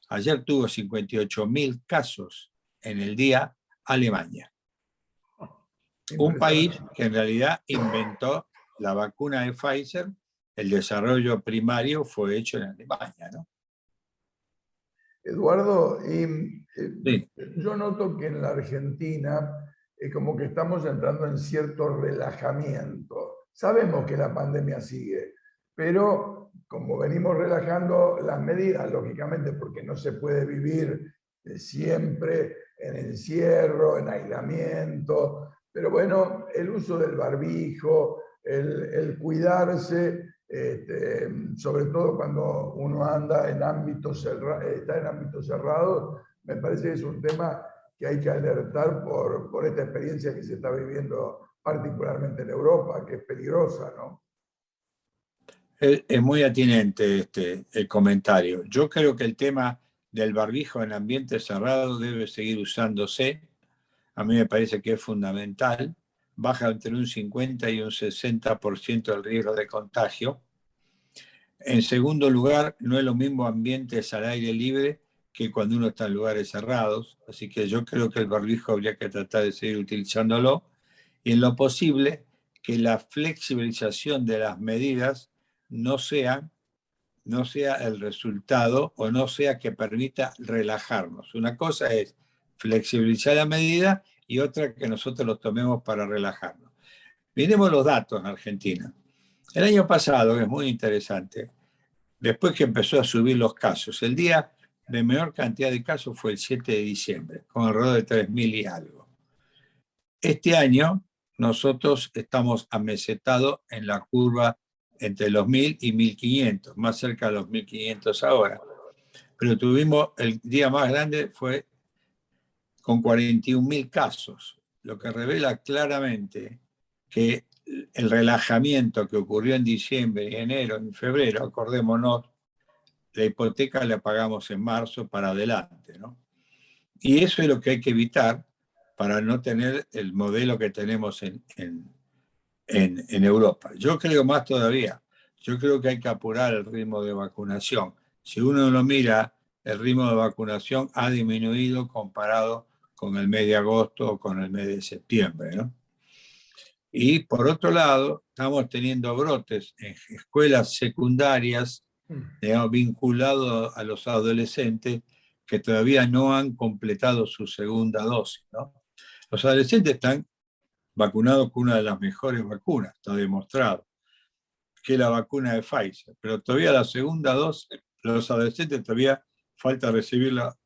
Ayer tuvo 58 mil casos en el día Alemania. Un país que en realidad inventó la vacuna de Pfizer, el desarrollo primario fue hecho en Alemania, ¿no? Eduardo, y, eh, yo noto que en la Argentina es como que estamos entrando en cierto relajamiento. Sabemos que la pandemia sigue, pero como venimos relajando las medidas, lógicamente, porque no se puede vivir eh, siempre en encierro, en aislamiento, pero bueno, el uso del barbijo, el, cuidarse, este, sobre todo cuando uno anda en ámbitos está en ámbitos cerrados, me parece que es un tema que hay que alertar por, por esta experiencia que se está viviendo particularmente en Europa, que es peligrosa, ¿no? Es muy atinente este, el comentario. Yo creo que el tema del barbijo en ambiente cerrado debe seguir usándose. A mí me parece que es fundamental. Baja entre un 50 y un 60% el riesgo de contagio. En segundo lugar, no es lo mismo ambientes al aire libre que cuando uno está en lugares cerrados. Así que yo creo que el barbijo habría que tratar de seguir utilizándolo. Y en lo posible, que la flexibilización de las medidas no sea, no sea el resultado o no sea que permita relajarnos. Una cosa es flexibilizar la medida y otra que nosotros lo tomemos para relajarnos. Miremos los datos en Argentina. El año pasado, es muy interesante, después que empezó a subir los casos, el día de menor cantidad de casos fue el 7 de diciembre, con alrededor de 3.000 y algo. Este año nosotros estamos amesetados en la curva entre los 1.000 y 1.500, más cerca de los 1.500 ahora. Pero tuvimos, el día más grande fue con 41.000 casos, lo que revela claramente que el relajamiento que ocurrió en diciembre, enero, en febrero, acordémonos, la hipoteca la pagamos en marzo para adelante, ¿no? Y eso es lo que hay que evitar para no tener el modelo que tenemos en, en, Europa. Yo creo más todavía, yo creo que hay que apurar el ritmo de vacunación. Si uno lo mira, el ritmo de vacunación ha disminuido comparado con el mes de agosto o con el mes de septiembre, ¿no? Y por otro lado, estamos teniendo brotes en escuelas secundarias mm. vinculados a los adolescentes que todavía no han completado su segunda dosis. ¿no? Los adolescentes están vacunado con una de las mejores vacunas, está demostrado, que es la vacuna de Pfizer. Pero todavía la segunda dosis, los adolescentes todavía falta recibir la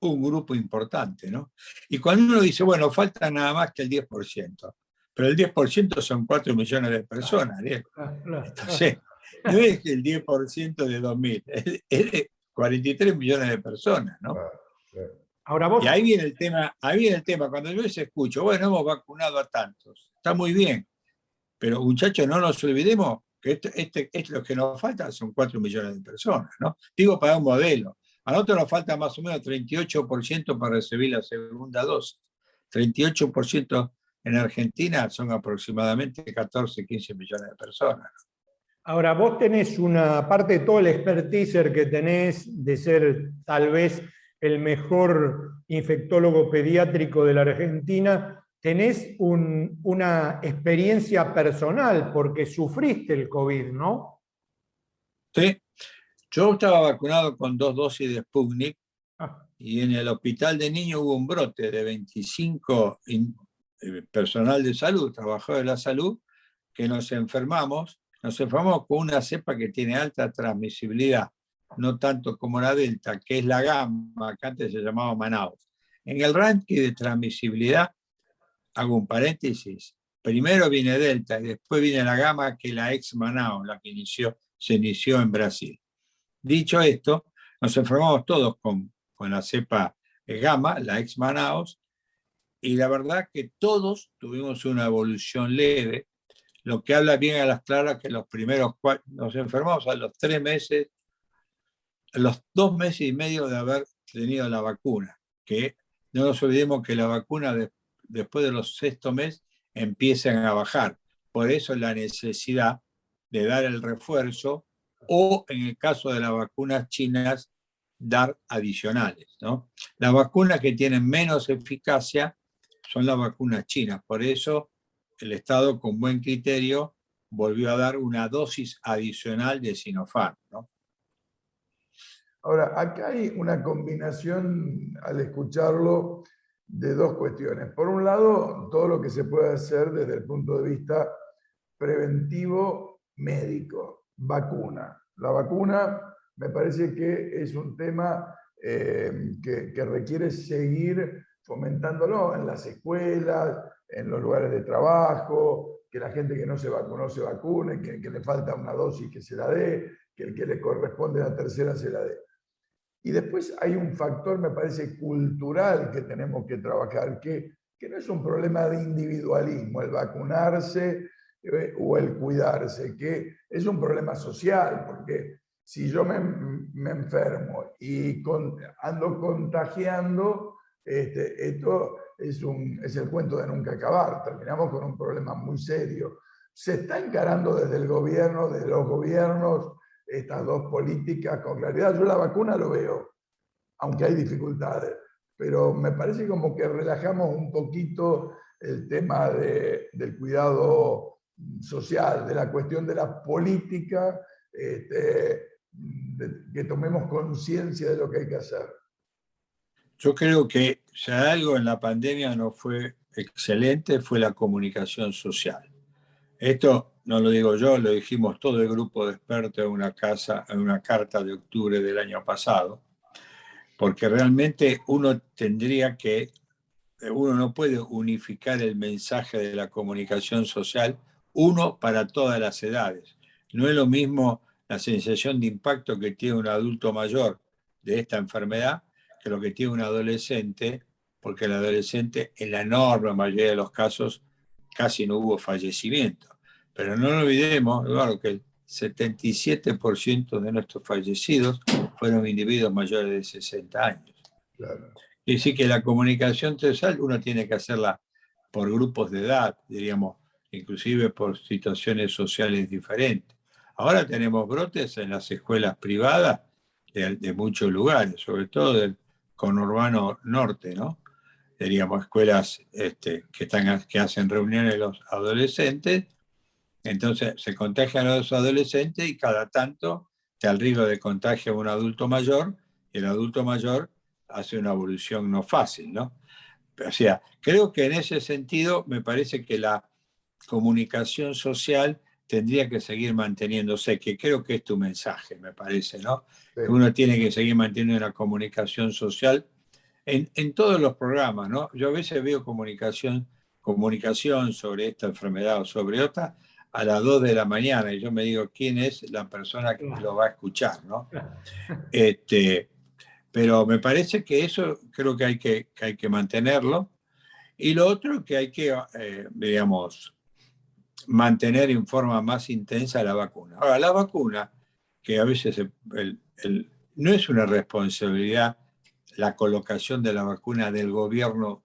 un grupo importante, ¿no? Y cuando uno dice, bueno, falta nada más que el 10%, pero el 10% son 4 millones de personas, Entonces, no es el 10% de 2.000, es de 43 millones de personas, ¿no? Ahora vos... Y ahí viene el tema, ahí viene el tema, cuando yo les escucho, bueno, hemos vacunado a tantos, está muy bien, pero muchachos, no nos olvidemos que este, este, lo que nos falta son 4 millones de personas, ¿no? Digo para un modelo. A nosotros nos falta más o menos 38% para recibir la segunda dosis. 38% en Argentina son aproximadamente 14, 15 millones de personas. Ahora, vos tenés una parte de todo el expertise que tenés de ser tal vez el mejor infectólogo pediátrico de la Argentina, tenés una experiencia personal porque sufriste el COVID, ¿no? Sí, yo estaba vacunado con dos dosis de Sputnik ah. y en el hospital de niños hubo un brote de 25 eh, personal de salud, trabajadores de la salud, que nos enfermamos. Nos enfermamos con una cepa que tiene alta transmisibilidad, no tanto como la Delta, que es la gamma, que antes se llamaba Manaus. En el ranking de transmisibilidad, hago un paréntesis, primero viene Delta y después viene la gamma, que es la ex Manaus, la que inició, se inició en Brasil. Dicho esto, nos enfermamos todos con, con la cepa gamma, la ex Manaus, y la verdad que todos tuvimos una evolución leve, lo que habla bien a las claras que los primeros cuatro, nos enfermamos a los tres meses, a los dos meses y medio de haber tenido la vacuna, que no nos olvidemos que la vacuna después de los sexto mes empiezan a bajar. Por eso la necesidad de dar el refuerzo o en el caso de las vacunas chinas, dar adicionales. ¿no? Las vacunas que tienen menos eficacia son las vacunas chinas. Por eso el Estado, con buen criterio, volvió a dar una dosis adicional de Sinopharm. ¿no? Ahora, acá hay una combinación, al escucharlo, de dos cuestiones. Por un lado, todo lo que se puede hacer desde el punto de vista preventivo médico vacuna. La vacuna me parece que es un tema eh, que, requiere seguir fomentándolo en las escuelas, en los lugares de trabajo, que la gente que no se vacunó se vacune, que, que le falta una dosis que se la dé, que el que le corresponde la tercera se la dé. Y después hay un factor, me parece, cultural que tenemos que trabajar, que, que no es un problema de individualismo, el vacunarse eh, o el cuidarse, que es un problema social, porque si yo me, me enfermo y ando contagiando, este, esto es, un, es el cuento de nunca acabar, terminamos con un problema muy serio. Se está encarando desde el gobierno, desde los gobiernos, estas dos políticas con claridad. Yo la vacuna lo veo, aunque hay dificultades, pero me parece como que relajamos un poquito el tema de, del cuidado social, de la cuestión de la política, este, que tomemos conciencia de lo que hay que hacer. Yo creo que si algo en la pandemia no fue excelente fue la comunicación social. Esto no lo digo yo, lo dijimos todo el grupo de expertos en una, en una carta de octubre del año pasado, porque realmente uno tendría que, uno no puede unificar el mensaje de la comunicación social uno para todas las edades. No es lo mismo la sensación de impacto que tiene un adulto mayor de esta enfermedad que lo que tiene un adolescente, porque el adolescente en la enorme mayoría de los casos casi no hubo fallecimiento. Pero no olvidemos, Eduardo, que el 77% de nuestros fallecidos fueron individuos mayores de 60 años. Claro. Y decir que la comunicación social uno tiene que hacerla por grupos de edad, diríamos, inclusive por situaciones sociales diferentes. Ahora tenemos brotes en las escuelas privadas de, muchos lugares, sobre todo del conurbano norte, ¿no? Diríamos escuelas este, que, están, que hacen reuniones los adolescentes, entonces se contagian a los adolescentes y cada tanto te al riesgo de contagio a un adulto mayor, y el adulto mayor hace una evolución no fácil, ¿no? O sea, creo que en ese sentido me parece que la comunicación social tendría que seguir manteniéndose, que creo que es tu mensaje, me parece, ¿no? Uno tiene que seguir manteniendo una comunicación social en, en, todos los programas, ¿no? Yo a veces veo comunicación, comunicación sobre esta enfermedad o sobre otra a las 2 de la mañana y yo me digo, ¿quién es la persona que lo va a escuchar, ¿no? Este, pero me parece que eso creo que hay que, que hay que mantenerlo. Y lo otro que hay que, eh, digamos, mantener en forma más intensa la vacuna. Ahora, la vacuna, que a veces no es una responsabilidad la colocación de la vacuna del gobierno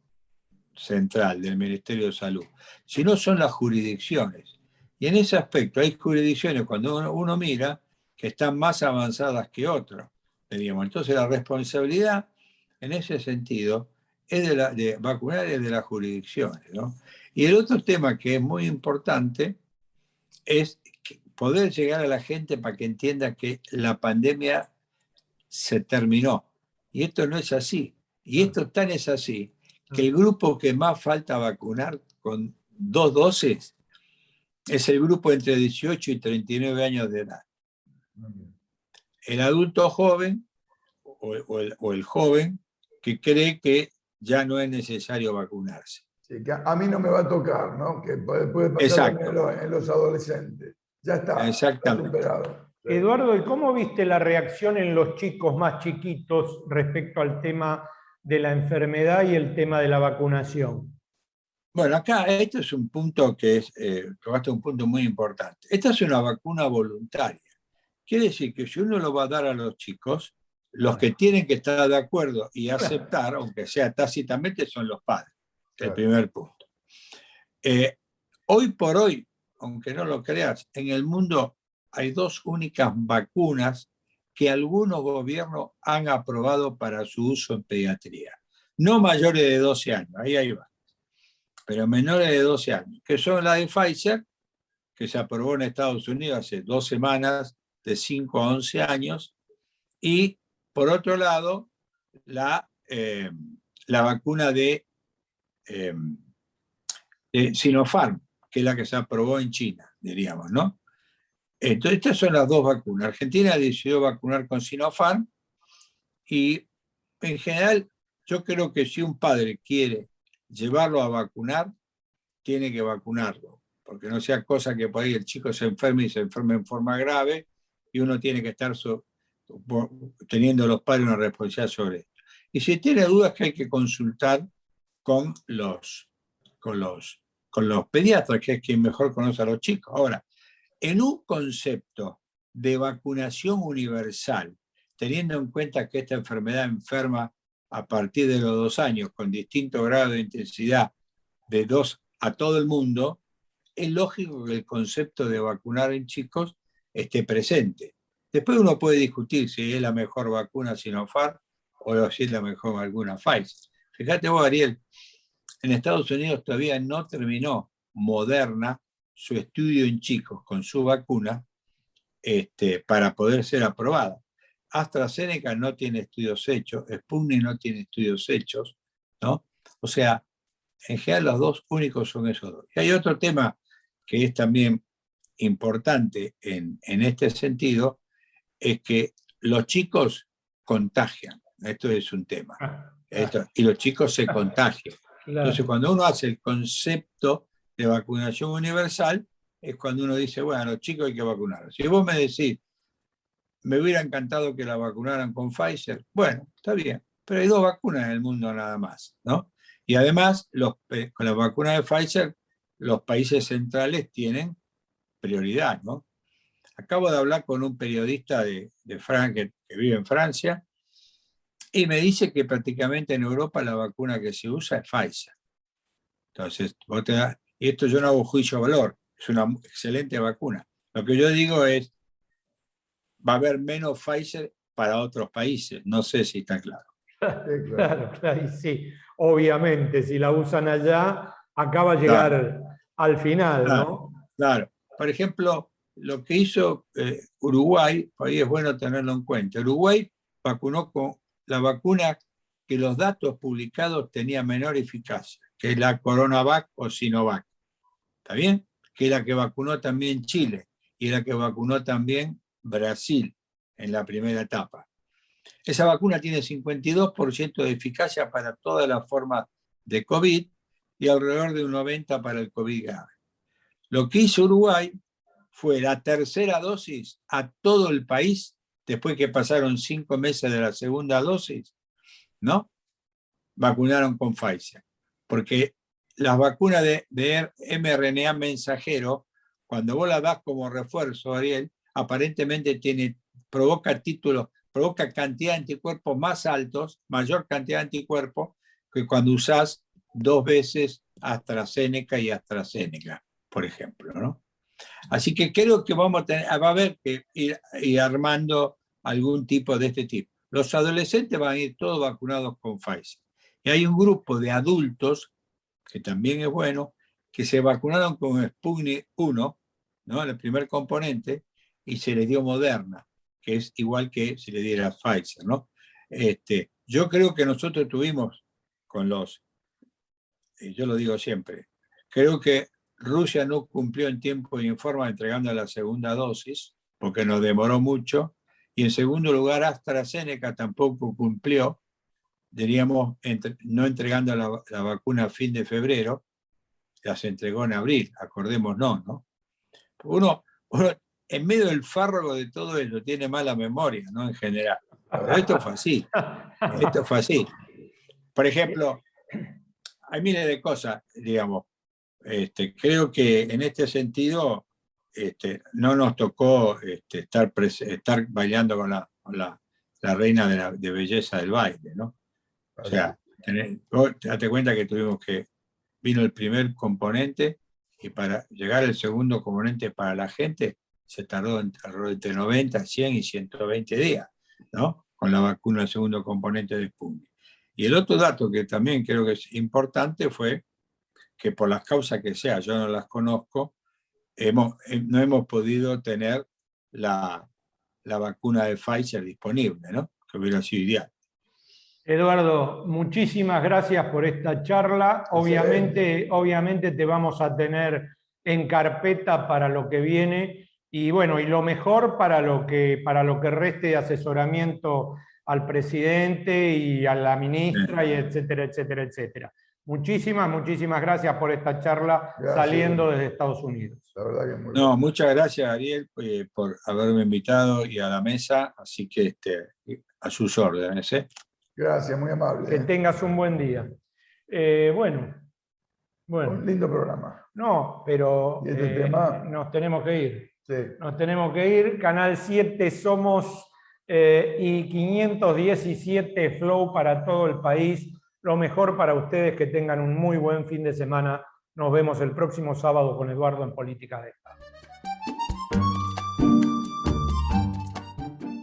central, del Ministerio de Salud, sino son las jurisdicciones. Y en ese aspecto hay jurisdicciones, cuando uno, mira, que están más avanzadas que otras. Entonces la responsabilidad en ese sentido es de, la, de vacunar es de las jurisdicciones. Y el otro tema que es muy importante es poder llegar a la gente para que entienda que la pandemia se terminó. Y esto no es así. Y esto tan es así que el grupo que más falta vacunar con dos dosis es el grupo entre 18 y 39 años de edad. El adulto joven o, el, joven que cree que ya no es necesario vacunarse. a mí no me va a tocar, ¿no? Que puede, pasar en los, adolescentes. Ya está. Exactamente. Eduardo, ¿y cómo viste la reacción en los chicos más chiquitos respecto al tema de la enfermedad y el tema de la vacunación? Bueno, acá este es un punto que es, eh, un punto muy importante. Esta es una vacuna voluntaria. Quiere decir que si uno lo va a dar a los chicos, los que tienen que estar de acuerdo y aceptar, aunque sea tácitamente, son los padres. El primer punto. Eh, hoy por hoy, aunque no lo creas, en el mundo hay dos únicas vacunas que algunos gobiernos han aprobado para su uso en pediatría. No mayores de 12 años, ahí hay va. Pero menores de 12 años, que son la de Pfizer, que se aprobó en Estados Unidos hace dos semanas, de 5 a 11 años, y por otro lado, la, eh, la vacuna eh, de Sinopharm, que es la que se aprobó en China, diríamos, ¿no? Entonces, estas son las dos vacunas. Argentina decidió vacunar con Sinopharm y en general yo creo que si un padre quiere llevarlo a vacunar, tiene que vacunarlo, porque no sea cosa que por ahí el chico se enferme y se enferme en forma grave y uno tiene que estar teniendo los padres una responsabilidad sobre esto. Y si tiene dudas que hay que consultar con los, con los, con los pediatras, que es quien mejor conoce a los chicos. Ahora, en un concepto de vacunación universal, teniendo en cuenta que esta enfermedad enferma a partir de los dos años con distinto grado de intensidad de dos a todo el mundo, es lógico que el concepto de vacunar en chicos esté presente. Después uno puede discutir si es la mejor vacuna Sinopharm o si es la mejor vacuna Pfizer. Fíjate vos, Ariel, en Estados Unidos todavía no terminó Moderna su estudio en chicos con su vacuna este, para poder ser aprobada. AstraZeneca no tiene estudios hechos, Sputnik no tiene estudios hechos, ¿no? O sea, en general los dos únicos son esos dos. Y hay otro tema que es también importante en, este sentido, es que los chicos contagian. Esto es un tema. Ah, ah. y los chicos se contagian. Entonces, cuando uno hace el concepto de vacunación universal es cuando uno dice, bueno, los chicos hay que vacunar. Si vos me decís, me hubiera encantado que la vacunaran con Pfizer, bueno, está bien, pero hay dos vacunas en el mundo nada más, ¿no? Y además, los, con la vacuna de Pfizer, los países centrales tienen prioridad, ¿no? Acabo de hablar con un periodista de, de que, que vive en Francia y me dice que prácticamente en Europa la vacuna que se usa es Pfizer. Entonces, vos te das, y esto yo no hago juicio a valor, es una excelente vacuna. Lo que yo digo es, va a haber menos Pfizer para otros países. No sé si está claro. Claro, claro, sí. Obviamente, si la usan allá, acaba a llegar al final, ¿no? Claro. Por ejemplo, lo que hizo eh, Uruguay, ahí es bueno tenerlo en cuenta. Uruguay vacunó con la vacuna que los datos publicados tenían menor eficacia, que es la CoronaVac o Sinovac. ¿Está bien? Que es la que vacunó también Chile y la que vacunó también Brasil en la primera etapa. Esa vacuna tiene 52% de eficacia para todas las formas de COVID y alrededor de un 90% para el COVID grave. Lo que hizo Uruguay fue la tercera dosis a todo el país, después que pasaron cinco meses de la segunda dosis, ¿no? Vacunaron con Pfizer. Porque las vacunas de, de mRNA mensajero, cuando vos las das como refuerzo, Ariel, aparentemente tiene, provoca títulos, provoca cantidad de anticuerpos más altos, mayor cantidad de anticuerpos, que cuando usás dos veces AstraZeneca y AstraZeneca, por ejemplo, ¿no? Así que creo que vamos a tener, va a haber que ir, armando algún tipo de este tipo. Los adolescentes van a ir todos vacunados con Pfizer. Y hay un grupo de adultos, que también es bueno, que se vacunaron con Sputnik 1, ¿no? el primer componente, y se les dio Moderna, que es igual que si le diera Pfizer. ¿no? Este, yo creo que nosotros tuvimos con los, y yo lo digo siempre, creo que Rusia no cumplió en tiempo y en forma entregando la segunda dosis, porque nos demoró mucho, y en segundo lugar AstraZeneca tampoco cumplió, diríamos, no entregando la, vacuna a fin de febrero, las entregó en abril, acordémonos, ¿no? Uno, uno, en medio del fárrago de todo eso, tiene mala memoria, ¿no? En general. Pero esto fue así. Esto fue así. Por ejemplo, hay miles de cosas, digamos. Este, creo que en este sentido este, no nos tocó este, estar, estar bailando con la, la, reina de, belleza del baile, ¿no? O sea, date cuenta que tuvimos que, vino el primer componente y para llegar al segundo componente para la gente se tardó entre 90, 100 y 120 días, ¿no? Con la vacuna del segundo componente de Sputnik. Y el otro dato que también creo que es importante fue que por las causas que sea, yo no las conozco, hemos, eh, no hemos podido tener la, la vacuna de Pfizer disponible, ¿no? Que hubiera sido ideal. Eduardo, muchísimas gracias por esta charla. Obviamente, obviamente te vamos a tener en carpeta para lo que viene y bueno, y lo mejor para lo que, para lo que reste de asesoramiento al presidente y a la ministra, y etcétera, etcétera, etcétera. Muchísimas, muchísimas gracias por esta charla saliendo desde Estados Unidos. no, muchas gracias Ariel eh, por haberme invitado y a la mesa, así que este, a sus órdenes. ¿eh? Gracias, muy amable. Que tengas un buen día. Eh, bueno, bueno. Un lindo programa. No, pero este nos tenemos que ir. Sí. Nos tenemos que ir. Canal 7 somos y 517 Flow para todo el país lo mejor para ustedes, que tengan un muy buen fin de semana. Nos vemos el próximo sábado con Eduardo en Política de Estado.